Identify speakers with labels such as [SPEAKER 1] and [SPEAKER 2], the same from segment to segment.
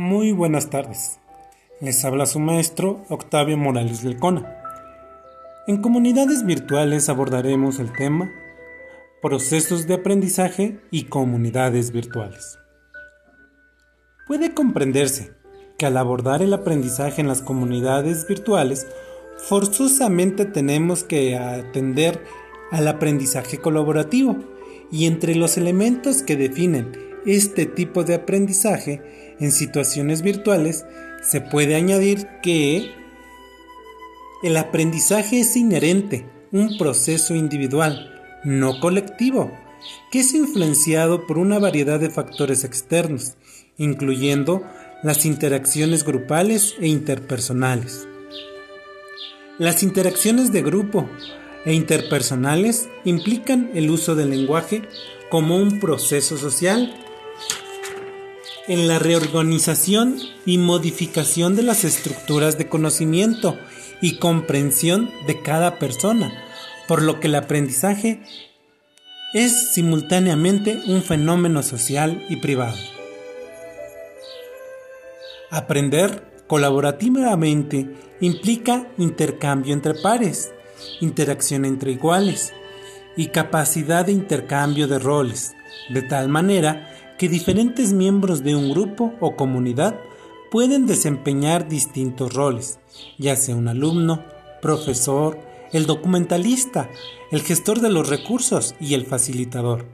[SPEAKER 1] Muy buenas tardes. Les habla su maestro Octavio Morales Lecona. En comunidades virtuales abordaremos el tema procesos de aprendizaje y comunidades virtuales. Puede comprenderse que al abordar el aprendizaje en las comunidades virtuales, forzosamente tenemos que atender al aprendizaje colaborativo y entre los elementos que definen este tipo de aprendizaje en situaciones virtuales se puede añadir que el aprendizaje es inherente, un proceso individual, no colectivo, que es influenciado por una variedad de factores externos, incluyendo las interacciones grupales e interpersonales. Las interacciones de grupo e interpersonales implican el uso del lenguaje como un proceso social en la reorganización y modificación de las estructuras de conocimiento y comprensión de cada persona, por lo que el aprendizaje es simultáneamente un fenómeno social y privado. Aprender colaborativamente implica intercambio entre pares, interacción entre iguales y capacidad de intercambio de roles, de tal manera que diferentes miembros de un grupo o comunidad pueden desempeñar distintos roles, ya sea un alumno, profesor, el documentalista, el gestor de los recursos y el facilitador,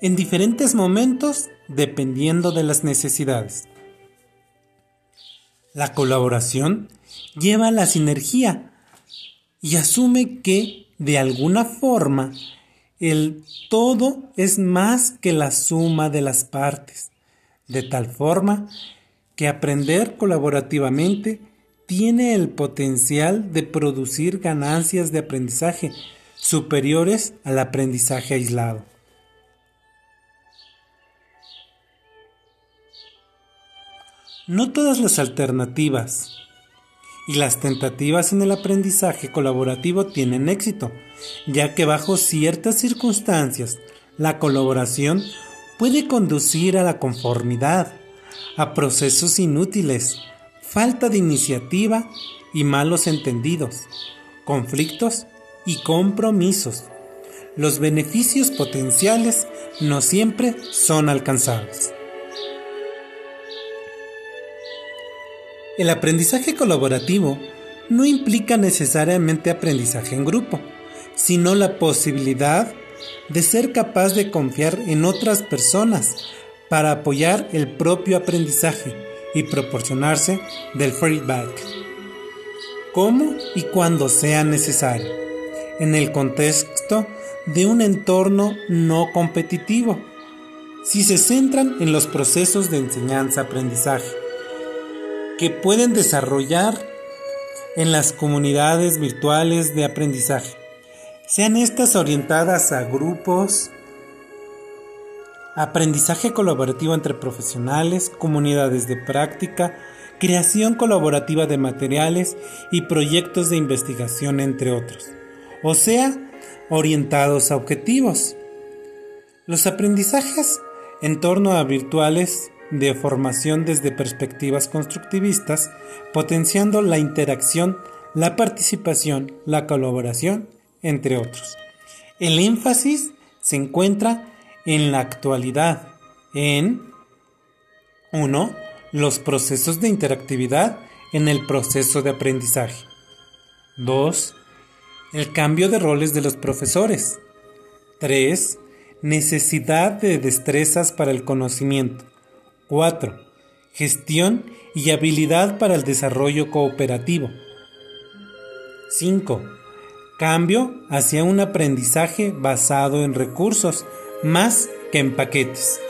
[SPEAKER 1] en diferentes momentos dependiendo de las necesidades. La colaboración lleva a la sinergia y asume que, de alguna forma, el todo es más que la suma de las partes, de tal forma que aprender colaborativamente tiene el potencial de producir ganancias de aprendizaje superiores al aprendizaje aislado. No todas las alternativas y las tentativas en el aprendizaje colaborativo tienen éxito, ya que bajo ciertas circunstancias la colaboración puede conducir a la conformidad, a procesos inútiles, falta de iniciativa y malos entendidos, conflictos y compromisos. Los beneficios potenciales no siempre son alcanzables. El aprendizaje colaborativo no implica necesariamente aprendizaje en grupo, sino la posibilidad de ser capaz de confiar en otras personas para apoyar el propio aprendizaje y proporcionarse del feedback, como y cuando sea necesario, en el contexto de un entorno no competitivo, si se centran en los procesos de enseñanza-aprendizaje que pueden desarrollar en las comunidades virtuales de aprendizaje, sean estas orientadas a grupos, aprendizaje colaborativo entre profesionales, comunidades de práctica, creación colaborativa de materiales y proyectos de investigación, entre otros, o sea, orientados a objetivos. Los aprendizajes en torno a virtuales de formación desde perspectivas constructivistas, potenciando la interacción, la participación, la colaboración, entre otros. El énfasis se encuentra en la actualidad, en 1. Los procesos de interactividad en el proceso de aprendizaje. 2. El cambio de roles de los profesores. 3. Necesidad de destrezas para el conocimiento. 4. Gestión y habilidad para el desarrollo cooperativo. 5. Cambio hacia un aprendizaje basado en recursos más que en paquetes.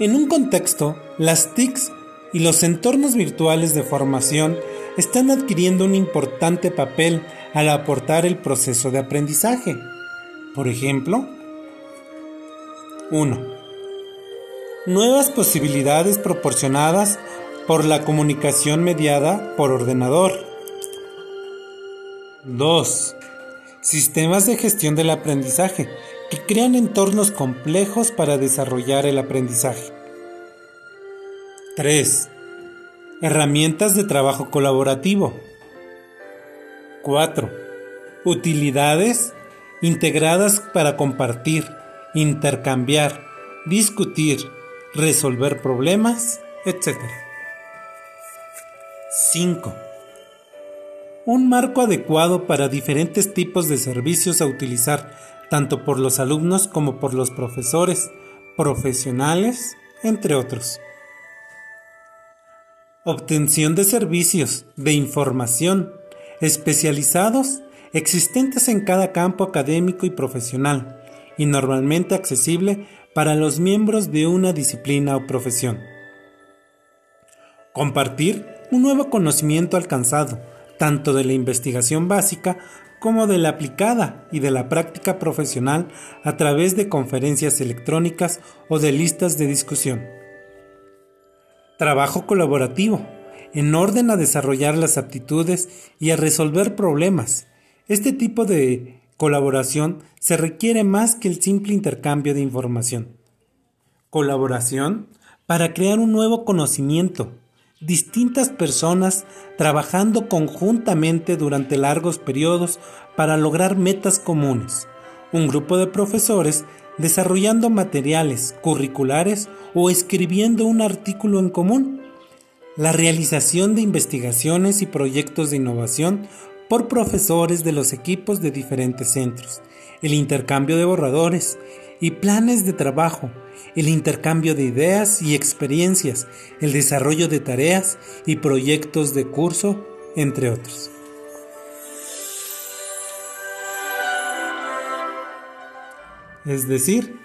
[SPEAKER 1] En un contexto, las TICs y los entornos virtuales de formación están adquiriendo un importante papel al aportar el proceso de aprendizaje. Por ejemplo, 1. Nuevas posibilidades proporcionadas por la comunicación mediada por ordenador. 2. Sistemas de gestión del aprendizaje que crean entornos complejos para desarrollar el aprendizaje. 3. Herramientas de trabajo colaborativo. 4. Utilidades integradas para compartir, intercambiar, discutir, resolver problemas, etc. 5. Un marco adecuado para diferentes tipos de servicios a utilizar tanto por los alumnos como por los profesores, profesionales, entre otros. Obtención de servicios de información especializados existentes en cada campo académico y profesional y normalmente accesible para los miembros de una disciplina o profesión. Compartir un nuevo conocimiento alcanzado, tanto de la investigación básica como de la aplicada y de la práctica profesional a través de conferencias electrónicas o de listas de discusión. Trabajo colaborativo, en orden a desarrollar las aptitudes y a resolver problemas. Este tipo de colaboración se requiere más que el simple intercambio de información. Colaboración para crear un nuevo conocimiento, distintas personas trabajando conjuntamente durante largos periodos para lograr metas comunes, un grupo de profesores desarrollando materiales curriculares o escribiendo un artículo en común, la realización de investigaciones y proyectos de innovación por profesores de los equipos de diferentes centros, el intercambio de borradores y planes de trabajo, el intercambio de ideas y experiencias, el desarrollo de tareas y proyectos de curso, entre otros. Es decir,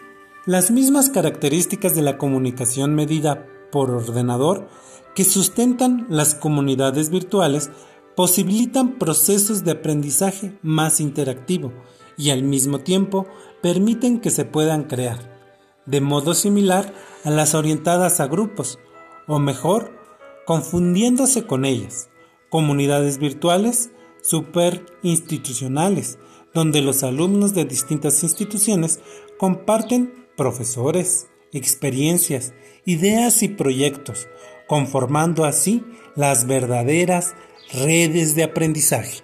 [SPEAKER 1] las mismas características de la comunicación medida por ordenador que sustentan las comunidades virtuales posibilitan procesos de aprendizaje más interactivo y al mismo tiempo permiten que se puedan crear de modo similar a las orientadas a grupos, o mejor, confundiéndose con ellas, comunidades virtuales superinstitucionales, donde los alumnos de distintas instituciones comparten profesores, experiencias, ideas y proyectos, conformando así las verdaderas redes de aprendizaje.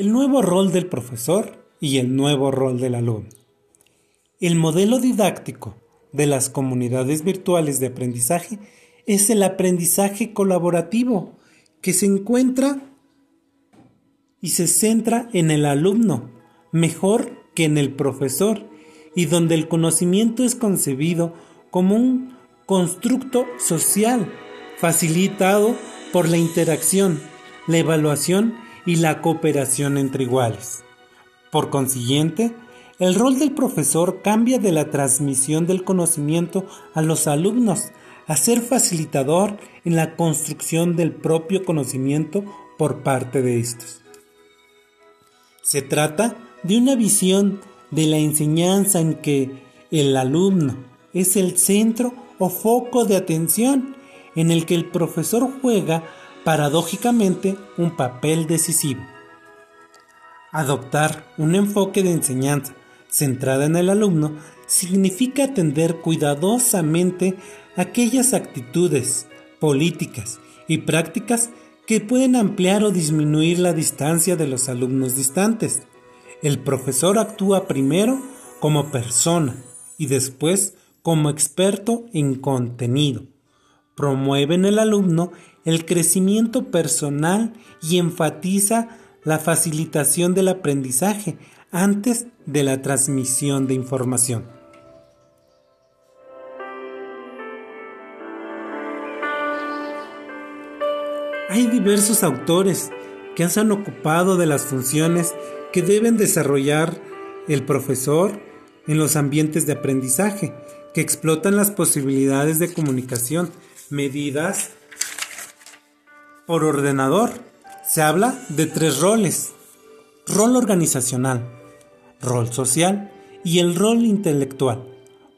[SPEAKER 1] el nuevo rol del profesor y el nuevo rol del alumno. El modelo didáctico de las comunidades virtuales de aprendizaje es el aprendizaje colaborativo que se encuentra y se centra en el alumno mejor que en el profesor y donde el conocimiento es concebido como un constructo social facilitado por la interacción, la evaluación y la cooperación entre iguales. Por consiguiente, el rol del profesor cambia de la transmisión del conocimiento a los alumnos a ser facilitador en la construcción del propio conocimiento por parte de estos. Se trata de una visión de la enseñanza en que el alumno es el centro o foco de atención en el que el profesor juega paradójicamente un papel decisivo. Adoptar un enfoque de enseñanza centrada en el alumno significa atender cuidadosamente aquellas actitudes, políticas y prácticas que pueden ampliar o disminuir la distancia de los alumnos distantes. El profesor actúa primero como persona y después como experto en contenido. Promueve en el alumno el crecimiento personal y enfatiza la facilitación del aprendizaje antes de la transmisión de información. Hay diversos autores que se han ocupado de las funciones que deben desarrollar el profesor en los ambientes de aprendizaje, que explotan las posibilidades de comunicación medidas por ordenador. Se habla de tres roles. Rol organizacional, rol social y el rol intelectual.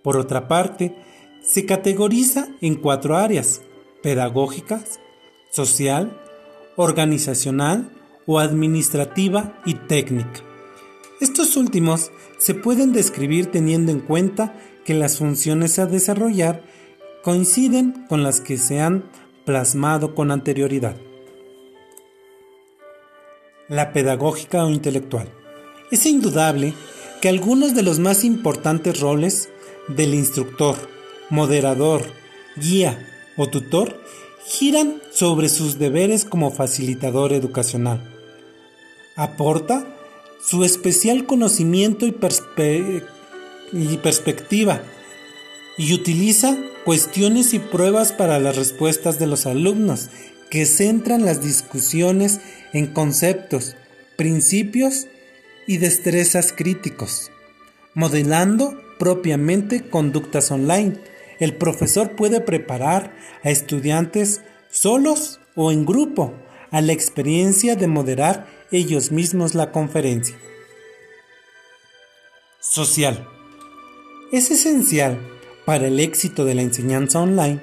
[SPEAKER 1] Por otra parte, se categoriza en cuatro áreas, pedagógicas, social, organizacional o administrativa y técnica. Estos últimos se pueden describir teniendo en cuenta que las funciones a desarrollar coinciden con las que se han plasmado con anterioridad. La pedagógica o intelectual. Es indudable que algunos de los más importantes roles del instructor, moderador, guía o tutor giran sobre sus deberes como facilitador educacional. Aporta su especial conocimiento y, perspectiva y utiliza cuestiones y pruebas para las respuestas de los alumnos que centran las discusiones en conceptos, principios y destrezas críticos, modelando propiamente conductas online. El profesor puede preparar a estudiantes solos o en grupo a la experiencia de moderar ellos mismos la conferencia. Social. Es esencial para el éxito de la enseñanza online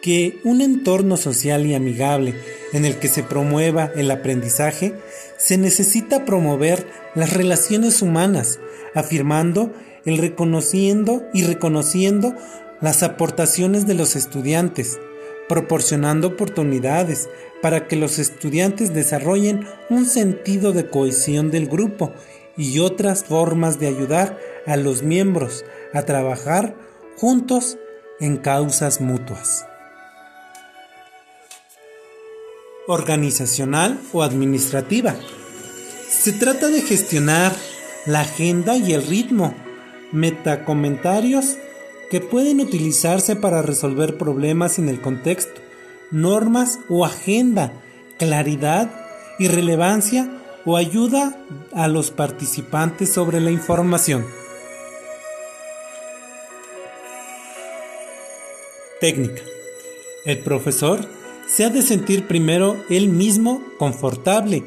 [SPEAKER 1] que un entorno social y amigable en el que se promueva el aprendizaje, se necesita promover las relaciones humanas, afirmando el reconociendo y reconociendo las aportaciones de los estudiantes, proporcionando oportunidades para que los estudiantes desarrollen un sentido de cohesión del grupo y otras formas de ayudar a los miembros a trabajar juntos en causas mutuas. Organizacional o administrativa. Se trata de gestionar la agenda y el ritmo, metacomentarios que pueden utilizarse para resolver problemas en el contexto, normas o agenda, claridad y relevancia o ayuda a los participantes sobre la información. Técnica. El profesor se ha de sentir primero él mismo confortable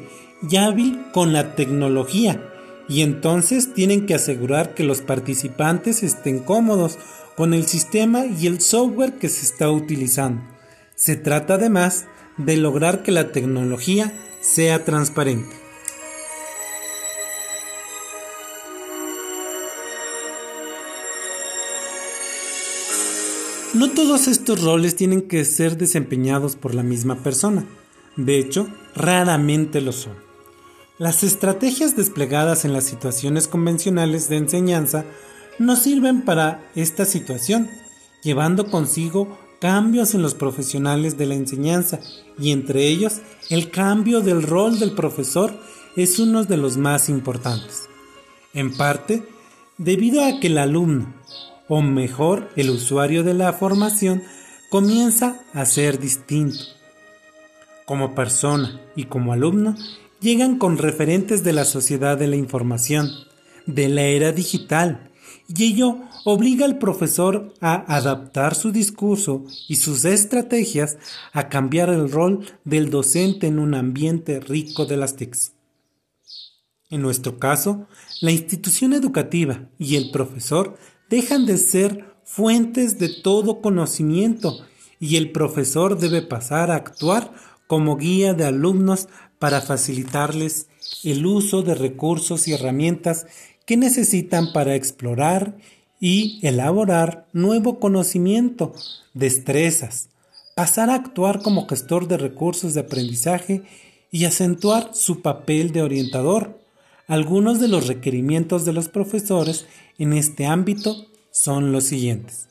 [SPEAKER 1] y hábil con la tecnología y entonces tienen que asegurar que los participantes estén cómodos con el sistema y el software que se está utilizando. Se trata además de lograr que la tecnología sea transparente. No todos estos roles tienen que ser desempeñados por la misma persona. De hecho, raramente lo son. Las estrategias desplegadas en las situaciones convencionales de enseñanza no sirven para esta situación, llevando consigo cambios en los profesionales de la enseñanza y entre ellos el cambio del rol del profesor es uno de los más importantes. En parte, debido a que el alumno, o mejor el usuario de la formación, comienza a ser distinto. Como persona y como alumno, llegan con referentes de la sociedad de la información, de la era digital, y ello obliga al profesor a adaptar su discurso y sus estrategias a cambiar el rol del docente en un ambiente rico de las TICs. En nuestro caso, la institución educativa y el profesor dejan de ser fuentes de todo conocimiento y el profesor debe pasar a actuar como guía de alumnos para facilitarles el uso de recursos y herramientas que necesitan para explorar y elaborar nuevo conocimiento, destrezas, pasar a actuar como gestor de recursos de aprendizaje y acentuar su papel de orientador. Algunos de los requerimientos de los profesores en este ámbito son los siguientes.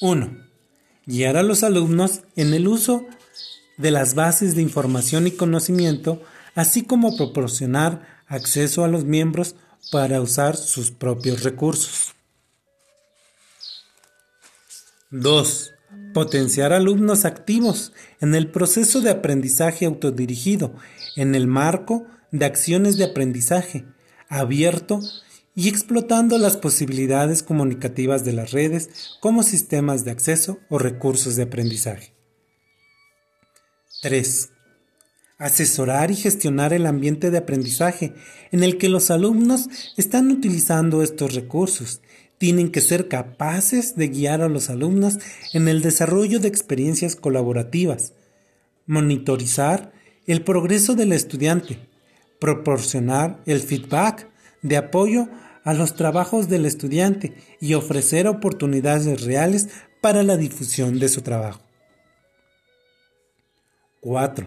[SPEAKER 1] 1. Guiar a los alumnos en el uso de las bases de información y conocimiento, así como proporcionar acceso a los miembros para usar sus propios recursos. 2. Potenciar alumnos activos en el proceso de aprendizaje autodirigido en el marco de acciones de aprendizaje abierto y explotando las posibilidades comunicativas de las redes como sistemas de acceso o recursos de aprendizaje. 3 asesorar y gestionar el ambiente de aprendizaje en el que los alumnos están utilizando estos recursos, tienen que ser capaces de guiar a los alumnos en el desarrollo de experiencias colaborativas, monitorizar el progreso del estudiante, proporcionar el feedback de apoyo a los trabajos del estudiante y ofrecer oportunidades reales para la difusión de su trabajo. 4.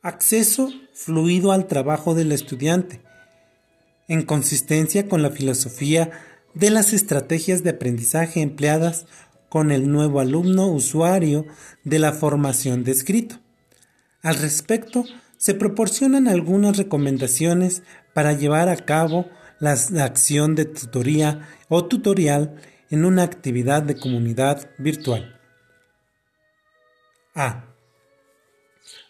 [SPEAKER 1] Acceso fluido al trabajo del estudiante, en consistencia con la filosofía de las estrategias de aprendizaje empleadas con el nuevo alumno usuario de la formación de escrito. Al respecto, se proporcionan algunas recomendaciones para llevar a cabo la acción de tutoría o tutorial en una actividad de comunidad virtual. A.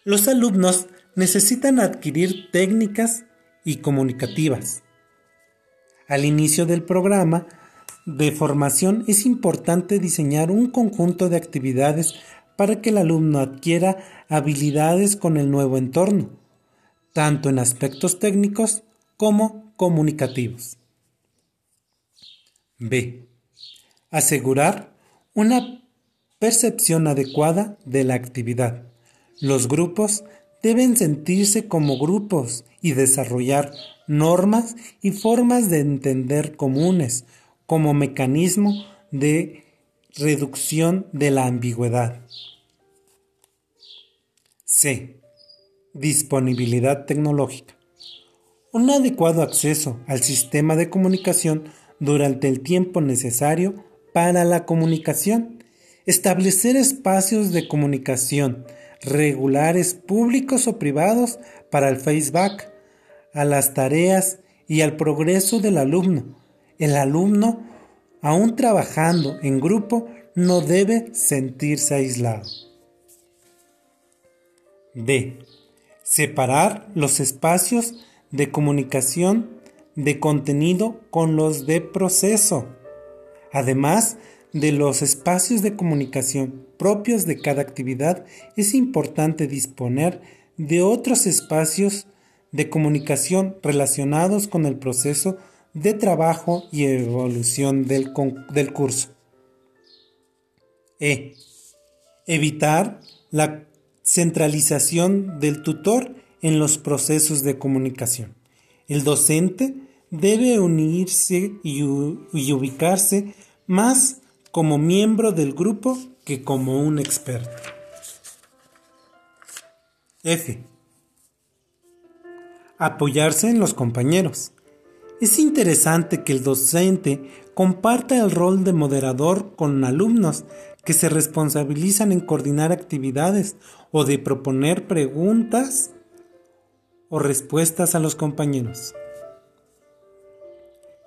[SPEAKER 1] Los alumnos necesitan adquirir técnicas y comunicativas. Al inicio del programa de formación es importante diseñar un conjunto de actividades para que el alumno adquiera habilidades con el nuevo entorno, tanto en aspectos técnicos como comunicativos. B. Asegurar una percepción adecuada de la actividad. Los grupos deben sentirse como grupos y desarrollar normas y formas de entender comunes como mecanismo de reducción de la ambigüedad. C. Disponibilidad tecnológica. Un adecuado acceso al sistema de comunicación durante el tiempo necesario para la comunicación. Establecer espacios de comunicación regulares públicos o privados para el feedback, a las tareas y al progreso del alumno. El alumno, aún trabajando en grupo, no debe sentirse aislado. D. Separar los espacios de comunicación de contenido con los de proceso. Además de los espacios de comunicación propios de cada actividad, es importante disponer de otros espacios de comunicación relacionados con el proceso de trabajo y evolución del, del curso. E. Evitar la centralización del tutor en los procesos de comunicación. El docente debe unirse y, ubicarse más como miembro del grupo que como un experto. F. Apoyarse en los compañeros. Es interesante que el docente comparta el rol de moderador con alumnos que se responsabilizan en coordinar actividades o de proponer preguntas o respuestas a los compañeros.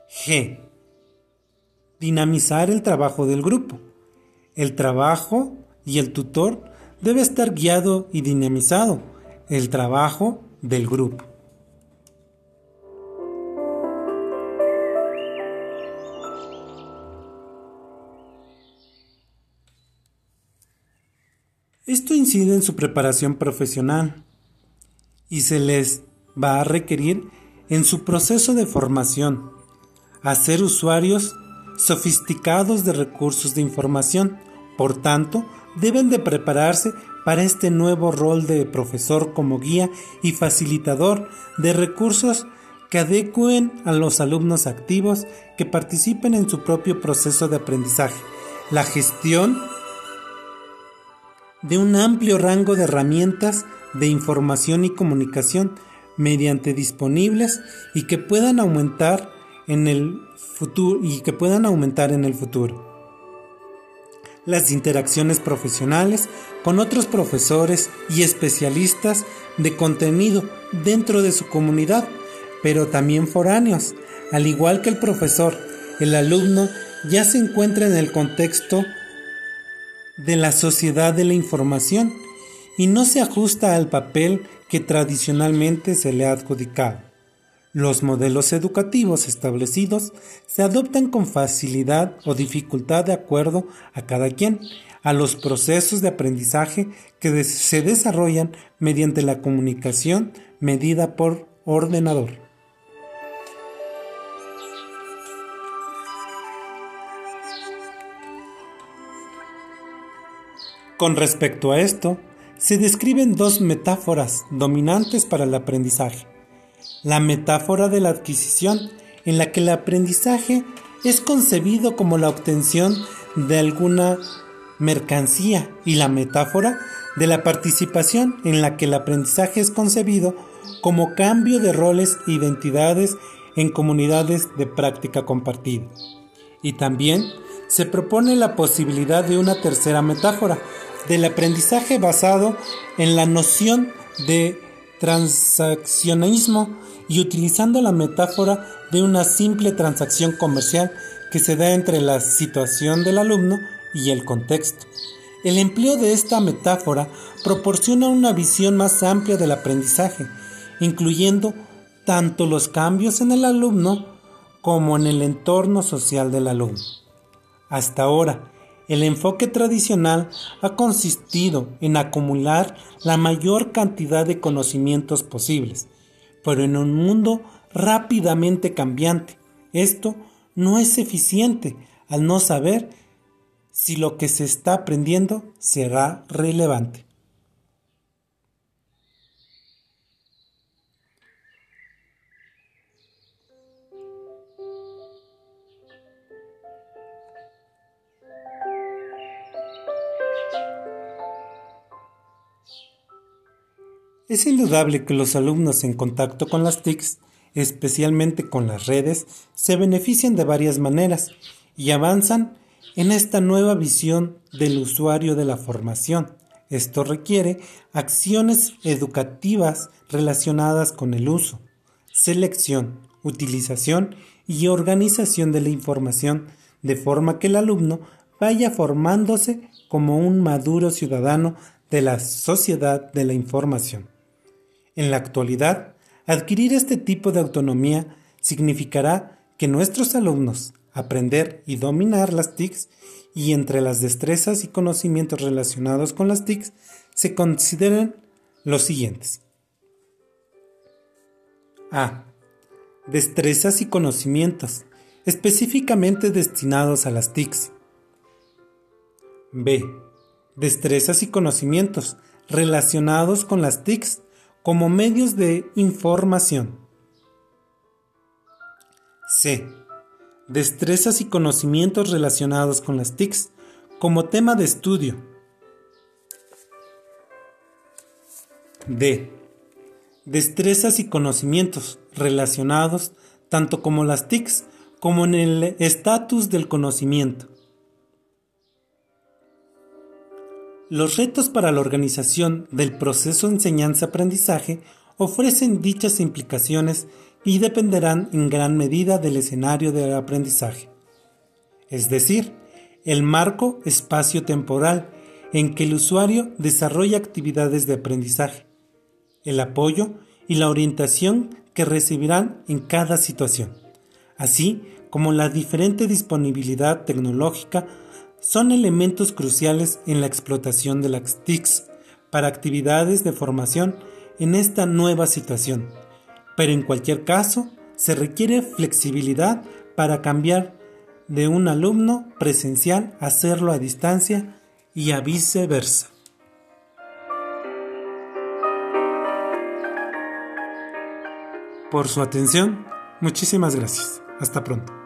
[SPEAKER 1] G. Dinamizar el trabajo del grupo. El trabajo y el tutor debe estar guiado y dinamizado. El trabajo del grupo. Esto incide en su preparación profesional y se les va a requerir en su proceso de formación a ser usuarios sofisticados de recursos de información. Por tanto, deben de prepararse para este nuevo rol de profesor como guía y facilitador de recursos que adecuen a los alumnos activos que participen en su propio proceso de aprendizaje. La gestión de un amplio rango de herramientas de información y comunicación mediante disponibles y que puedan aumentar en el futuro y que puedan aumentar en el futuro. Las interacciones profesionales con otros profesores y especialistas de contenido dentro de su comunidad, pero también foráneos, al igual que el profesor, el alumno ya se encuentra en el contexto de la sociedad de la información y no se ajusta al papel que tradicionalmente se le ha adjudicado. Los modelos educativos establecidos se adoptan con facilidad o dificultad de acuerdo a cada quien, a los procesos de aprendizaje que se desarrollan mediante la comunicación medida por ordenador. Con respecto a esto, se describen dos metáforas dominantes para el aprendizaje la metáfora de la adquisición, en la que el aprendizaje es concebido como la obtención de alguna mercancía, y la metáfora de la participación, en la que el aprendizaje es concebido como cambio de roles e identidades en comunidades de práctica compartida. Y también se propone la posibilidad de una tercera metáfora, del aprendizaje basado en la noción de transaccionismo y utilizando la metáfora de una simple transacción comercial que se da entre la situación del alumno y el contexto. El empleo de esta metáfora proporciona una visión más amplia del aprendizaje, incluyendo tanto los cambios en el alumno como en el entorno social del alumno. Hasta ahora, el enfoque tradicional ha consistido en acumular la mayor cantidad de conocimientos posibles, pero en un mundo rápidamente cambiante. Esto no es eficiente al no saber si lo que se está aprendiendo será relevante. Es indudable que los alumnos en contacto con las TICs, especialmente con las redes, se benefician de varias maneras y avanzan en esta nueva visión del usuario de la formación. Esto requiere acciones educativas relacionadas con el uso, selección, utilización y organización de la información, de forma que el alumno vaya formándose como un maduro ciudadano de la sociedad de la información. En la actualidad, adquirir este tipo de autonomía significará que nuestros alumnos aprender y dominar las TICs y entre las destrezas y conocimientos relacionados con las TICs se consideren los siguientes. A. Destrezas y conocimientos específicamente destinados a las TICs. B. Destrezas y conocimientos relacionados con las TICs como medios de información. C. Destrezas y conocimientos relacionados con las TICs como tema de estudio. D. Destrezas y conocimientos relacionados tanto como las TICs como en el estatus del conocimiento. Los retos para la organización del proceso enseñanza-aprendizaje ofrecen dichas implicaciones y dependerán en gran medida del escenario del aprendizaje, es decir, el marco espacio-temporal en que el usuario desarrolla actividades de aprendizaje, el apoyo y la orientación que recibirán en cada situación, así como la diferente disponibilidad tecnológica son elementos cruciales en la explotación de las TICs para actividades de formación en esta nueva situación. Pero en cualquier caso, se requiere flexibilidad para cambiar de un alumno presencial a hacerlo a distancia y a viceversa. Por su atención, muchísimas gracias. Hasta pronto.